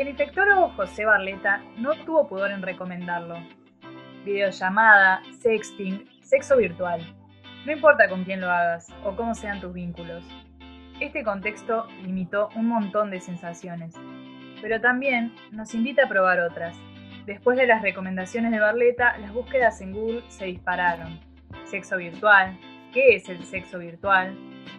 El infectólogo José Barleta no tuvo pudor en recomendarlo. Videollamada, sexting, sexo virtual. No importa con quién lo hagas o cómo sean tus vínculos. Este contexto limitó un montón de sensaciones, pero también nos invita a probar otras. Después de las recomendaciones de Barleta, las búsquedas en Google se dispararon. Sexo virtual, ¿qué es el sexo virtual?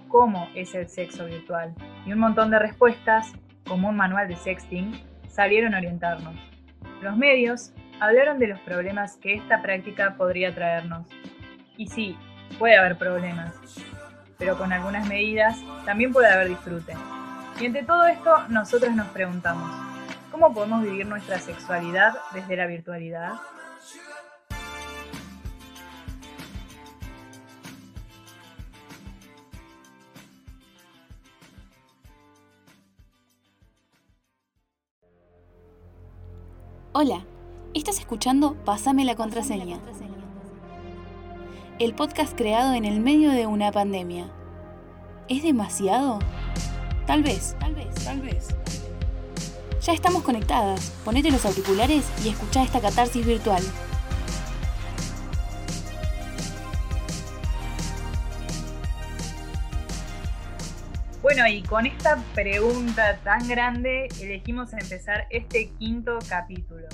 ¿Cómo es el sexo virtual? Y un montón de respuestas, como un manual de sexting, salieron a orientarnos. Los medios hablaron de los problemas que esta práctica podría traernos. Y sí, puede haber problemas, pero con algunas medidas también puede haber disfrute. Y entre todo esto, nosotros nos preguntamos, ¿cómo podemos vivir nuestra sexualidad desde la virtualidad? Hola, estás escuchando Pásame la contraseña. El podcast creado en el medio de una pandemia. ¿Es demasiado? Tal vez, tal vez, tal vez. Ya estamos conectadas. Ponete los auriculares y escucha esta catarsis virtual. Bueno, y con esta pregunta tan grande elegimos empezar este quinto capítulo.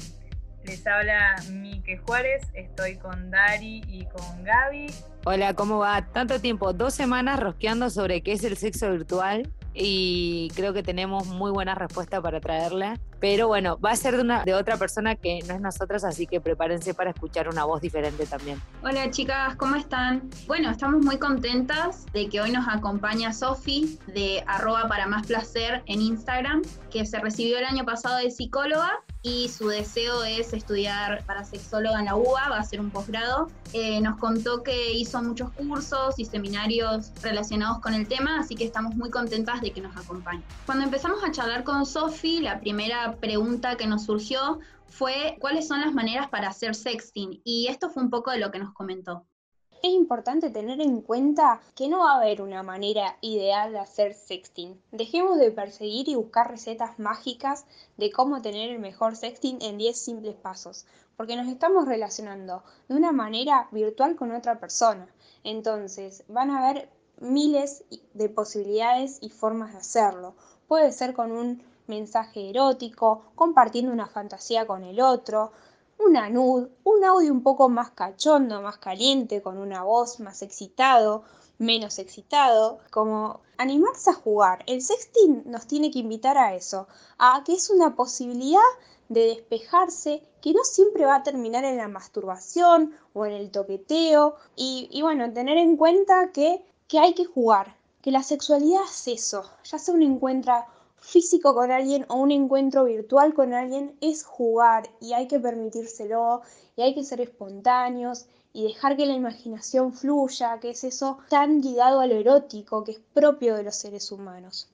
Les habla Mike Juárez, estoy con Dari y con Gaby. Hola, ¿cómo va? Tanto tiempo, dos semanas rosqueando sobre qué es el sexo virtual y creo que tenemos muy buena respuesta para traerla. Pero bueno, va a ser de, una, de otra persona que no es nosotros, así que prepárense para escuchar una voz diferente también. Hola chicas, ¿cómo están? Bueno, estamos muy contentas de que hoy nos acompaña Sofi de arroba para más placer en Instagram, que se recibió el año pasado de psicóloga y su deseo es estudiar para sexóloga en la UBA, va a ser un posgrado. Eh, nos contó que hizo muchos cursos y seminarios relacionados con el tema, así que estamos muy contentas de que nos acompañe. Cuando empezamos a charlar con Sofi, la primera pregunta que nos surgió fue cuáles son las maneras para hacer sexting y esto fue un poco de lo que nos comentó. Es importante tener en cuenta que no va a haber una manera ideal de hacer sexting. Dejemos de perseguir y buscar recetas mágicas de cómo tener el mejor sexting en 10 simples pasos, porque nos estamos relacionando de una manera virtual con otra persona. Entonces, van a haber miles de posibilidades y formas de hacerlo. Puede ser con un mensaje erótico, compartiendo una fantasía con el otro, una nud, un audio un poco más cachondo, más caliente, con una voz más excitado, menos excitado, como animarse a jugar. El sexting nos tiene que invitar a eso, a que es una posibilidad de despejarse que no siempre va a terminar en la masturbación o en el toqueteo y, bueno, tener en cuenta que, que hay que jugar, que la sexualidad es eso, ya se uno encuentra físico con alguien o un encuentro virtual con alguien es jugar y hay que permitírselo y hay que ser espontáneos y dejar que la imaginación fluya, que es eso tan ligado a lo erótico que es propio de los seres humanos.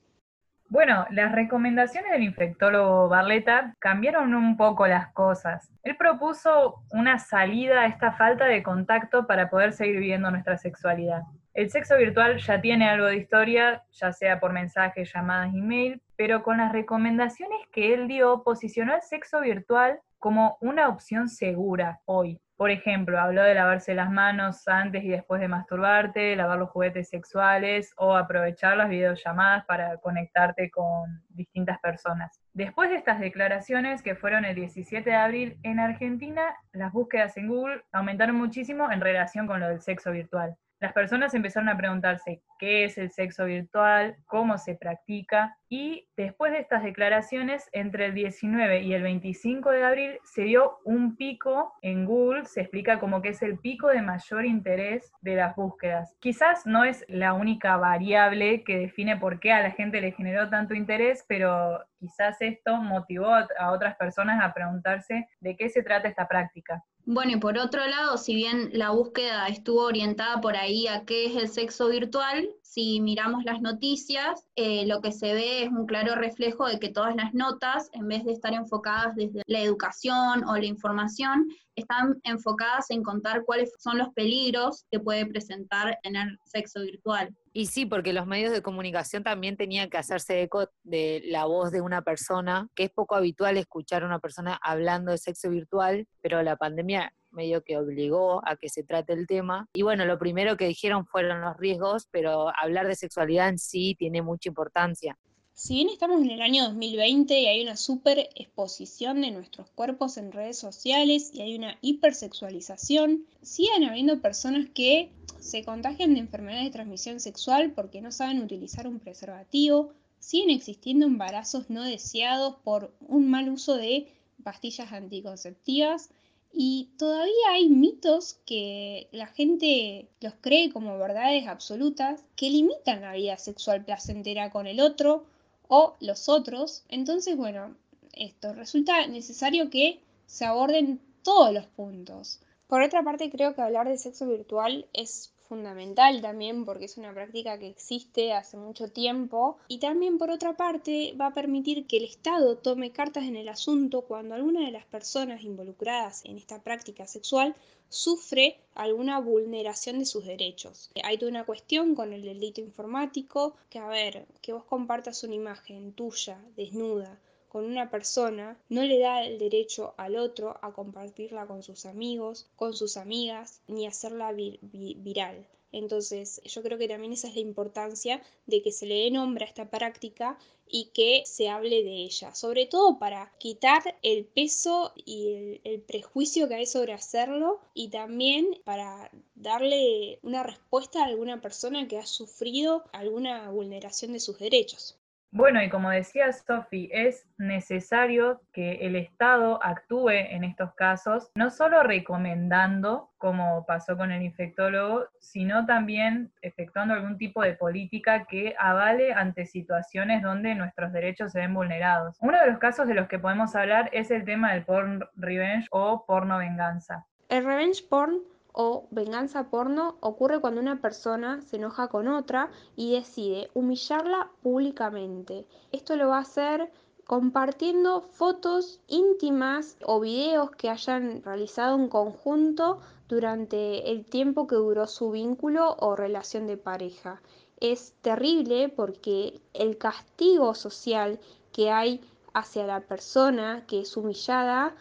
Bueno, las recomendaciones del infectólogo Barleta cambiaron un poco las cosas. Él propuso una salida a esta falta de contacto para poder seguir viviendo nuestra sexualidad. El sexo virtual ya tiene algo de historia, ya sea por mensajes, llamadas, email, pero con las recomendaciones que él dio, posicionó el sexo virtual como una opción segura hoy. Por ejemplo, habló de lavarse las manos antes y después de masturbarte, lavar los juguetes sexuales o aprovechar las videollamadas para conectarte con distintas personas. Después de estas declaraciones, que fueron el 17 de abril en Argentina, las búsquedas en Google aumentaron muchísimo en relación con lo del sexo virtual las personas empezaron a preguntarse qué es el sexo virtual, cómo se practica, y después de estas declaraciones, entre el 19 y el 25 de abril se dio un pico en Google, se explica como que es el pico de mayor interés de las búsquedas. Quizás no es la única variable que define por qué a la gente le generó tanto interés, pero quizás esto motivó a otras personas a preguntarse de qué se trata esta práctica. Bueno, y por otro lado, si bien la búsqueda estuvo orientada por ahí a qué es el sexo virtual, si miramos las noticias, eh, lo que se ve es un claro reflejo de que todas las notas, en vez de estar enfocadas desde la educación o la información, están enfocadas en contar cuáles son los peligros que puede presentar tener sexo virtual. Y sí, porque los medios de comunicación también tenían que hacerse eco de la voz de una persona, que es poco habitual escuchar a una persona hablando de sexo virtual, pero la pandemia medio que obligó a que se trate el tema. Y bueno, lo primero que dijeron fueron los riesgos, pero hablar de sexualidad en sí tiene mucha importancia. Si bien estamos en el año 2020 y hay una super exposición de nuestros cuerpos en redes sociales y hay una hipersexualización, siguen habiendo personas que se contagian de enfermedades de transmisión sexual porque no saben utilizar un preservativo, siguen existiendo embarazos no deseados por un mal uso de pastillas anticonceptivas y todavía hay mitos que la gente los cree como verdades absolutas que limitan la vida sexual placentera con el otro o los otros. Entonces, bueno, esto resulta necesario que se aborden todos los puntos. Por otra parte, creo que hablar de sexo virtual es fundamental también porque es una práctica que existe hace mucho tiempo y también por otra parte va a permitir que el Estado tome cartas en el asunto cuando alguna de las personas involucradas en esta práctica sexual sufre alguna vulneración de sus derechos. Hay toda una cuestión con el delito informático que a ver, que vos compartas una imagen tuya desnuda con una persona no le da el derecho al otro a compartirla con sus amigos, con sus amigas, ni hacerla viral. Entonces, yo creo que también esa es la importancia de que se le dé nombre a esta práctica y que se hable de ella, sobre todo para quitar el peso y el, el, prejuicio que hay sobre hacerlo y también para darle una respuesta a alguna persona que ha sufrido alguna vulneración de sus derechos. Bueno, y como decía Sofi, es necesario que el Estado actúe en estos casos, no solo recomendando, como pasó con el infectólogo, sino también efectuando algún tipo de política que avale ante situaciones donde nuestros derechos se ven vulnerados. Uno de los casos de los que podemos hablar es el tema del porn revenge o porno venganza. El revenge porn o venganza porno ocurre cuando una persona se enoja con otra y decide humillarla públicamente. Esto lo va a hacer compartiendo fotos íntimas o videos que hayan realizado en conjunto durante el tiempo que duró su vínculo o relación de pareja. Es terrible porque el castigo social que hay hacia la persona que es humillada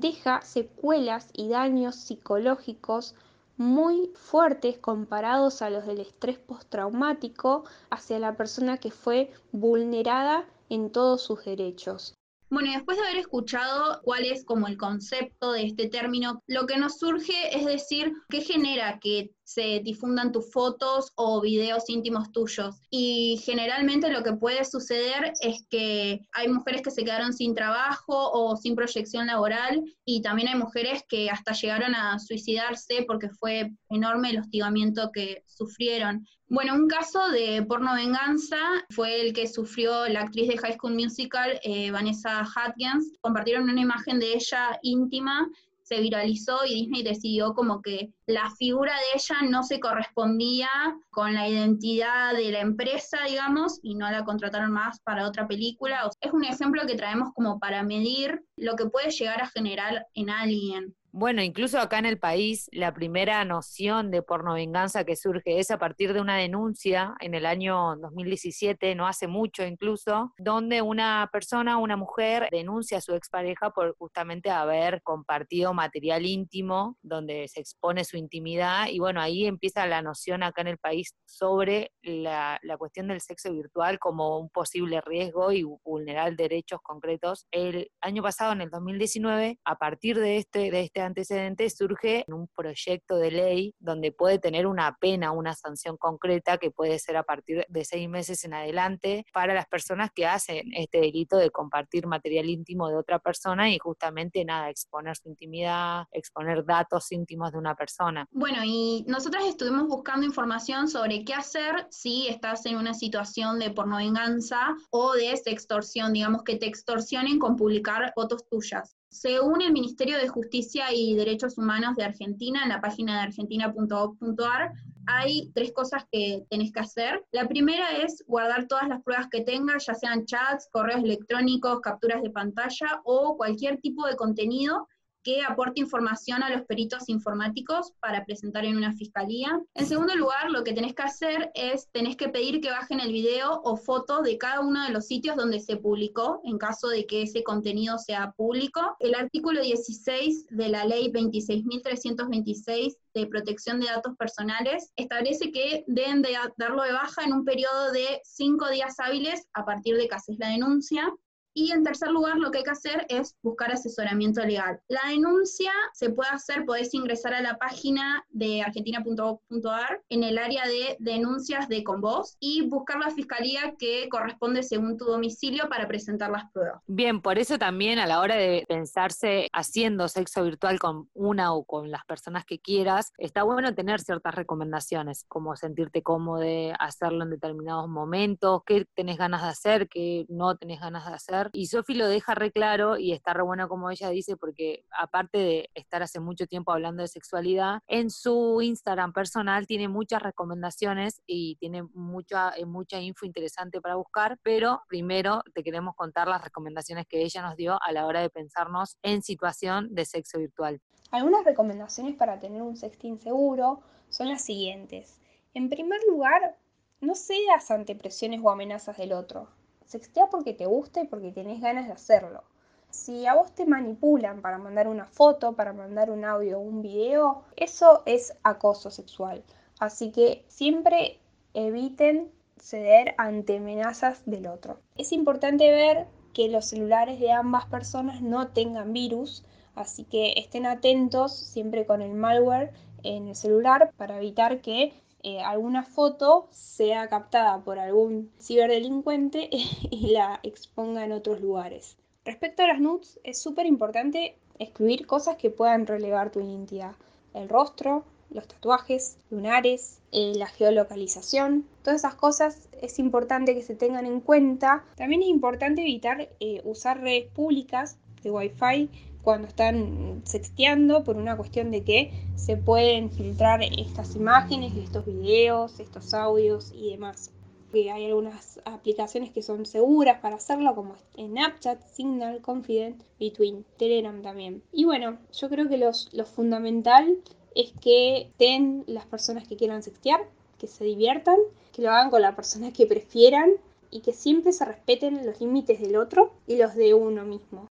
deja secuelas y daños psicológicos muy fuertes comparados a los del estrés postraumático hacia la persona que fue vulnerada en todos sus derechos. Bueno, y después de haber escuchado cuál es como el concepto de este término, lo que nos surge es decir, ¿qué genera que se difundan tus fotos o videos íntimos tuyos. Y generalmente lo que puede suceder es que hay mujeres que se quedaron sin trabajo o sin proyección laboral y también hay mujeres que hasta llegaron a suicidarse porque fue enorme el hostigamiento que sufrieron. Bueno, un caso de porno venganza fue el que sufrió la actriz de High School Musical, eh, Vanessa Hudgens. Compartieron una imagen de ella íntima se viralizó y Disney decidió como que la figura de ella no se correspondía con la identidad de la empresa, digamos, y no la contrataron más para otra película. es un ejemplo que traemos como para medir lo que puede llegar a generar en alguien. Bueno, incluso acá en el país, la primera noción de porno venganza que surge es a partir de una denuncia en el año 2017, no hace mucho incluso, donde una persona, una mujer, denuncia a su expareja por justamente haber compartido material íntimo, donde se expone su intimidad, y bueno, ahí empieza la noción acá en el país sobre la, la cuestión del sexo virtual como un posible riesgo y vulnerar derechos concretos. El año pasado, en el 2019, a partir de este, de este este antecedente surge un proyecto de ley donde puede tener una pena, una sanción concreta que puede ser a partir de seis meses en adelante para las personas que hacen este delito de compartir material íntimo de otra persona y justamente nada, exponer su intimidad, exponer datos íntimos de una persona. Bueno, y nosotras estuvimos buscando información sobre qué hacer si estás en una situación de pornovenganza o de sextorsión, digamos que te extorsionen con publicar fotos tuyas. Según el Ministerio de Justicia y Derechos Humanos de Argentina, en la página de argentina.gov.ar, hay tres cosas que tenés que hacer. La primera es guardar todas las pruebas que tengas, ya sean chats, correos electrónicos, capturas de pantalla o cualquier tipo de contenido que aporte información a los peritos informáticos para presentar en una fiscalía. En segundo lugar, lo que tenés que hacer es, tenés que pedir que bajen el video o foto de cada uno de los sitios donde se publicó, en caso de que ese contenido sea público. El artículo 16 de la ley 26.326 de protección de datos personales establece que deben de darlo de baja en un periodo de cinco días hábiles a partir de que haces la denuncia. Y en tercer lugar, lo que hay que hacer es buscar asesoramiento legal. La denuncia se puede hacer, podés ingresar a la página de argentina.gov.ar en el área de denuncias de Convoz y buscar la fiscalía que corresponde según tu domicilio para presentar las pruebas. Bien, por eso también a la hora de pensarse haciendo sexo virtual con una o con las personas que quieras, está bueno tener ciertas recomendaciones, como sentirte cómodo, hacerlo en determinados momentos, qué tenés ganas de hacer, qué no tenés ganas de hacer y Sofi lo deja re claro y está re bueno como ella dice, porque aparte de estar hace mucho tiempo hablando de sexualidad, en su Instagram personal tiene muchas recomendaciones y tiene mucha, eh, mucha info interesante para buscar, pero primero te queremos contar las recomendaciones que ella nos dio a la hora de pensarnos en situación de sexo virtual. Algunas recomendaciones para tener un sexting seguro son las siguientes. En primer lugar, no cedas ante presiones o amenazas del otro. Sextea porque te gusta y porque tenés ganas de hacerlo. Si a vos te manipulan para mandar una foto, para mandar un audio o un video, eso es acoso sexual. Así que siempre eviten ceder ante amenazas del otro. Es importante ver que los celulares de ambas personas no tengan virus, así que estén atentos siempre con el malware en el celular para evitar que eh, alguna foto sea captada por algún ciberdelincuente y la exponga en otros lugares. Respecto a las nudes, es súper importante excluir cosas que puedan relevar tu identidad. El rostro, los tatuajes, lunares, eh, la geolocalización, todas esas cosas es importante que se tengan en cuenta. También es importante evitar eh, usar redes públicas de Wi-Fi cuando están sexteando por una cuestión de que se pueden filtrar estas imágenes, estos videos, estos audios y demás. Que hay algunas aplicaciones que son seguras para hacerlo, como Snapchat, Signal, Confident, Between, Telegram también. Y bueno, yo creo que los, lo fundamental es que estén las personas que quieran sextear, que se diviertan, que lo hagan con la persona que prefieran y que siempre se respeten los límites del otro y los de uno mismo.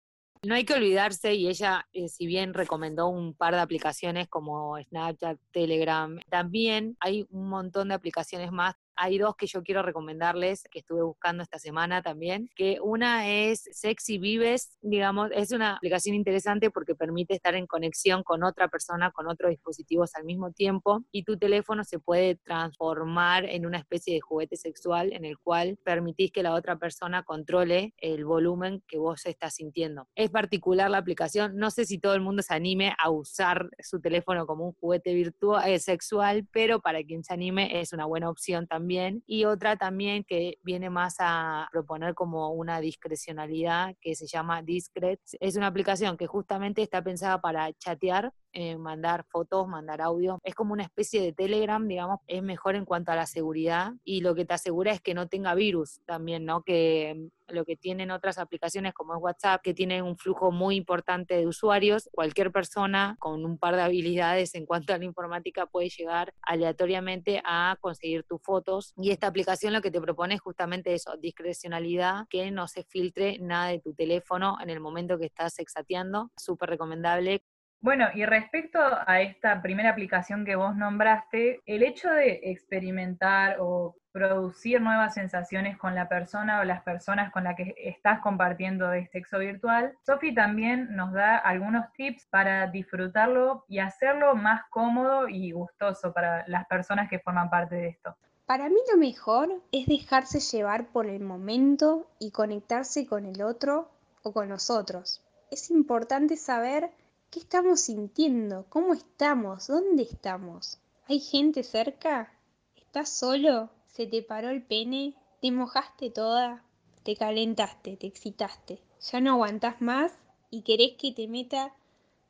No hay que olvidarse, y ella, eh, si bien recomendó un par de aplicaciones como Snapchat, Telegram, también hay un montón de aplicaciones más hay dos que yo quiero recomendarles, que estuve buscando esta semana también, que una es Sexy Vives, digamos, es una aplicación interesante porque permite estar en conexión con otra persona, con otros dispositivos al mismo tiempo, y tu teléfono se puede transformar en una especie de juguete sexual en el cual permitís que la otra persona controle el volumen que vos estás sintiendo. Es particular la aplicación, no sé si todo el mundo se anime a usar su teléfono como un juguete virtual, eh, sexual, pero para quien se anime es una buena opción también y otra también que viene más a proponer como una discrecionalidad que se llama Discret. Es una aplicación que justamente está pensada para chatear eh, mandar fotos, mandar audio. Es como una especie de Telegram, digamos, es mejor en cuanto a la seguridad y lo que te asegura es que no tenga virus también, ¿no? Que mm, lo que tienen otras aplicaciones como es WhatsApp, que tienen un flujo muy importante de usuarios, cualquier persona con un par de habilidades en cuanto a la informática puede llegar aleatoriamente a conseguir tus fotos. Y esta aplicación lo que te propone es justamente eso, discrecionalidad, que no se filtre nada de tu teléfono en el momento que estás exateando. Súper recomendable. Bueno, y respecto a esta primera aplicación que vos nombraste, el hecho de experimentar o producir nuevas sensaciones con la persona o las personas con las que estás compartiendo de sexo virtual, Sofi también nos da algunos tips para disfrutarlo y hacerlo más cómodo y gustoso para las personas que forman parte de esto. Para mí lo mejor es dejarse llevar por el momento y conectarse con el otro o con nosotros. Es importante saber ¿Qué estamos sintiendo? ¿Cómo estamos? ¿Dónde estamos? ¿Hay gente cerca? ¿Estás solo? ¿Se te paró el pene? ¿Te mojaste toda? ¿Te calentaste? ¿Te excitaste? ¿Ya no aguantás más? ¿Y querés que te meta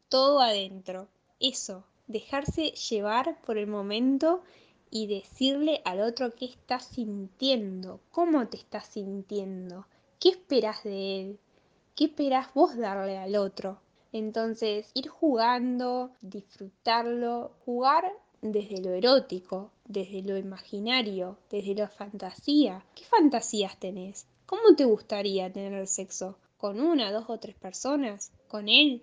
todo adentro? Eso, dejarse llevar por el momento y decirle al otro qué estás sintiendo, cómo te estás sintiendo, qué esperás de él, qué esperás vos darle al otro. Entonces, ir jugando, disfrutarlo, jugar desde lo erótico, desde lo imaginario, desde la fantasía. ¿Qué fantasías tenés? ¿Cómo te gustaría tener sexo? ¿Con una, dos o tres personas? ¿Con él?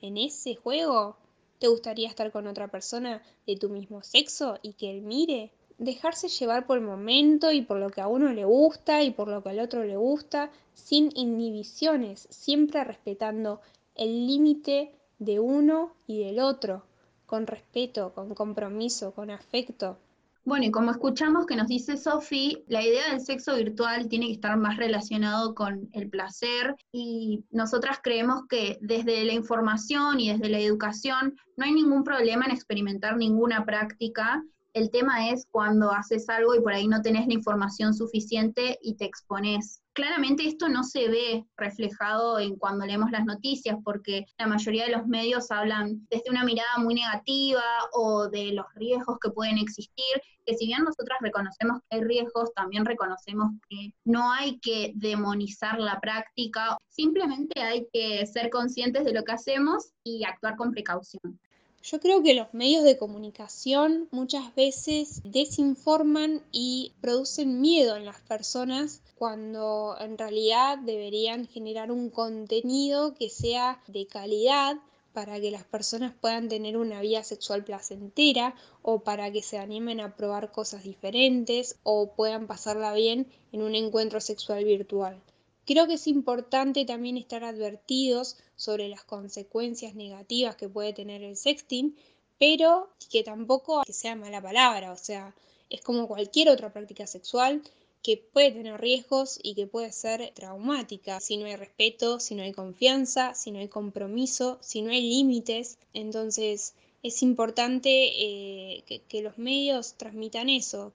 ¿En ese juego? ¿Te gustaría estar con otra persona de tu mismo sexo y que él mire? Dejarse llevar por el momento y por lo que a uno le gusta y por lo que al otro le gusta, sin inhibiciones, siempre respetando el límite de uno y del otro, con respeto, con compromiso, con afecto. Bueno, y como escuchamos que nos dice Sofi, la idea del sexo virtual tiene que estar más relacionado con el placer y nosotras creemos que desde la información y desde la educación no hay ningún problema en experimentar ninguna práctica. El tema es cuando haces algo y por ahí no tenés la información suficiente y te expones Claramente esto no se ve reflejado en cuando leemos las noticias, porque la mayoría de los medios hablan desde una mirada muy negativa o de los riesgos que pueden existir, que si bien nosotras reconocemos que hay riesgos, también reconocemos que no hay que demonizar la práctica, simplemente hay que ser conscientes de lo que hacemos y actuar con precaución. Yo creo que los medios de comunicación muchas veces desinforman y producen miedo en las personas cuando en realidad deberían generar un contenido que sea de calidad para que las personas puedan tener una vida sexual placentera o para que se animen a probar cosas diferentes o puedan pasarla bien en un encuentro sexual virtual. Creo que es importante también estar advertidos sobre las consecuencias negativas que puede tener el sexting, pero que tampoco sea mala palabra, o sea, es como cualquier otra práctica sexual que puede tener riesgos y que puede ser traumática si no hay respeto, si no hay confianza, si no hay compromiso, si no hay límites. Entonces es importante eh, que los medios transmitan eso,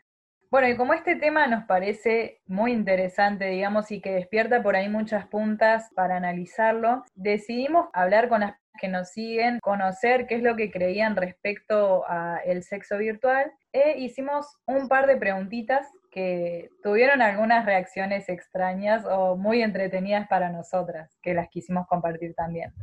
bueno, y como este tema nos parece muy interesante, digamos, y que despierta por ahí muchas puntas para analizarlo, decidimos hablar con las que nos siguen, conocer qué es lo que creían respecto al sexo virtual e hicimos un par de preguntitas que tuvieron algunas reacciones extrañas o muy entretenidas para nosotras, que las quisimos compartir también.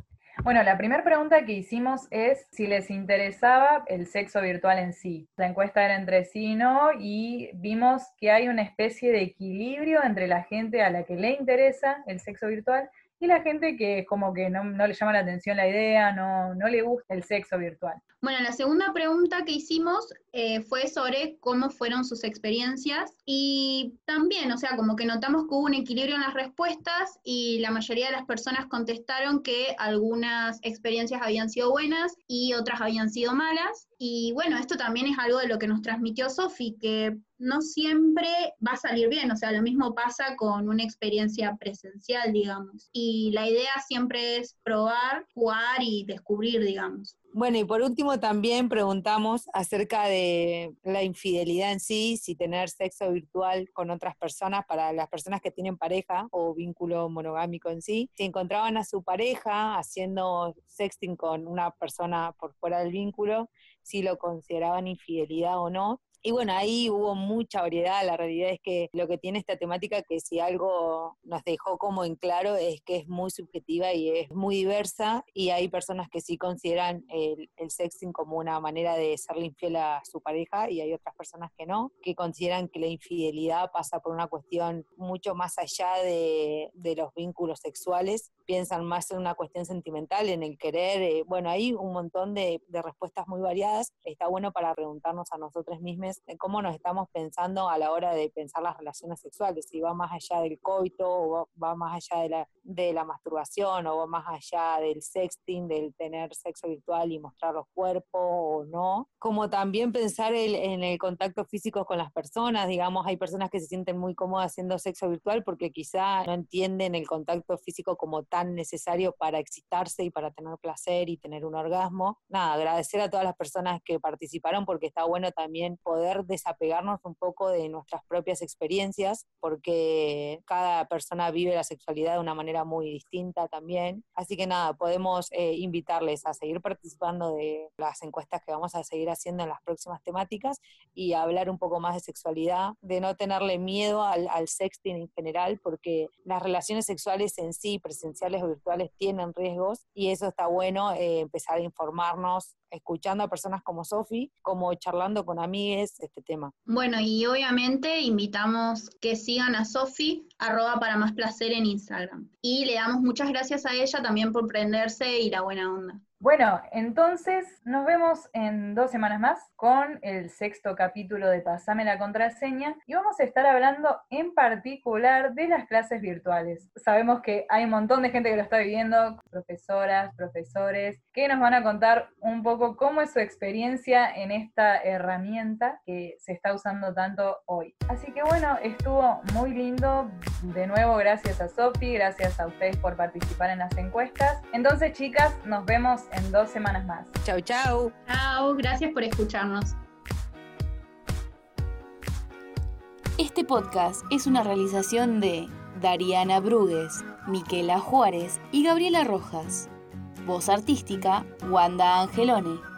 Bueno, la primera pregunta que hicimos es si les interesaba el sexo virtual en sí. La encuesta era entre sí y no, y vimos que hay una especie de equilibrio entre la gente a la que le interesa el sexo virtual y la gente que como que no, le llama la atención la idea, no, no le gusta el sexo virtual. Bueno, la segunda pregunta que hicimos eh, fue sobre cómo fueron sus experiencias y también, o sea, como que notamos que hubo un equilibrio en las respuestas y la mayoría de las personas contestaron que algunas experiencias habían sido buenas y otras habían sido malas. Y bueno, esto también es algo de lo que nos transmitió Sofi, que no siempre va a salir bien, o sea, lo mismo pasa con una experiencia presencial, digamos. Y la idea siempre es probar, jugar y descubrir, digamos. Bueno, y por último también preguntamos acerca de la infidelidad en sí, si tener sexo virtual con otras personas para las personas que tienen pareja o vínculo monogámico en sí, si encontraban a su pareja haciendo sexting con una persona por fuera del vínculo, si lo consideraban infidelidad o no. Y bueno, ahí hubo mucha variedad. La realidad es que lo que tiene esta temática, que si algo nos dejó como en claro, es que es muy subjetiva y es muy diversa. Y hay personas que sí consideran el, el sexting como una manera de serle infiel a su pareja y hay otras personas que no, que consideran que la infidelidad pasa por una cuestión mucho más allá de, de los vínculos sexuales. Piensan más en una cuestión sentimental, en el querer. Eh, bueno, hay un montón de, de respuestas muy variadas. Está bueno para preguntarnos a nosotros mismos de cómo nos estamos pensando a la hora de pensar las relaciones sexuales, si va más allá del coito o va, más allá de la, de la masturbación o va más allá del sexting, del tener sexo virtual y mostrar los cuerpos o no. Como también pensar en el contacto físico con las personas, digamos, hay personas que se sienten muy cómodas haciendo sexo virtual porque quizá no entienden el contacto físico como tan necesario para excitarse y para tener placer y tener un orgasmo. Nada, agradecer a todas las personas que participaron porque está bueno también poder poder desapegarnos un poco de nuestras propias experiencias, porque cada persona vive la sexualidad de una manera muy distinta también. Así que nada, podemos eh, invitarles a seguir participando de las encuestas que vamos a seguir haciendo en las próximas temáticas y hablar un poco más de sexualidad, de no tenerle miedo al, al sexting en general, porque las relaciones sexuales en sí, presenciales o virtuales, tienen riesgos y eso está bueno, eh, empezar a informarnos escuchando a personas como Sofi, como charlando con amigues este tema. Bueno, y obviamente invitamos que sigan a Sofi, arroba para más placer en Instagram. Y le damos muchas gracias a ella también por prenderse y la buena onda. Bueno, entonces nos vemos en dos semanas más con el sexto capítulo de Pasame la contraseña y vamos a estar hablando en particular de las clases virtuales. Sabemos que hay un montón de gente que lo está viviendo, profesoras, profesores, que nos van a contar un poco cómo es su experiencia en esta herramienta que se está usando tanto hoy. Así que bueno, estuvo muy lindo. De nuevo, gracias a Sofi, gracias a ustedes por participar en las encuestas. Entonces, chicas, nos vemos en dos semanas más. Chau, chau. Chau, gracias por escucharnos. Este podcast es una realización de Dariana Brugues, Miquela Juárez y Gabriela Rojas. Voz artística, Wanda Angelone.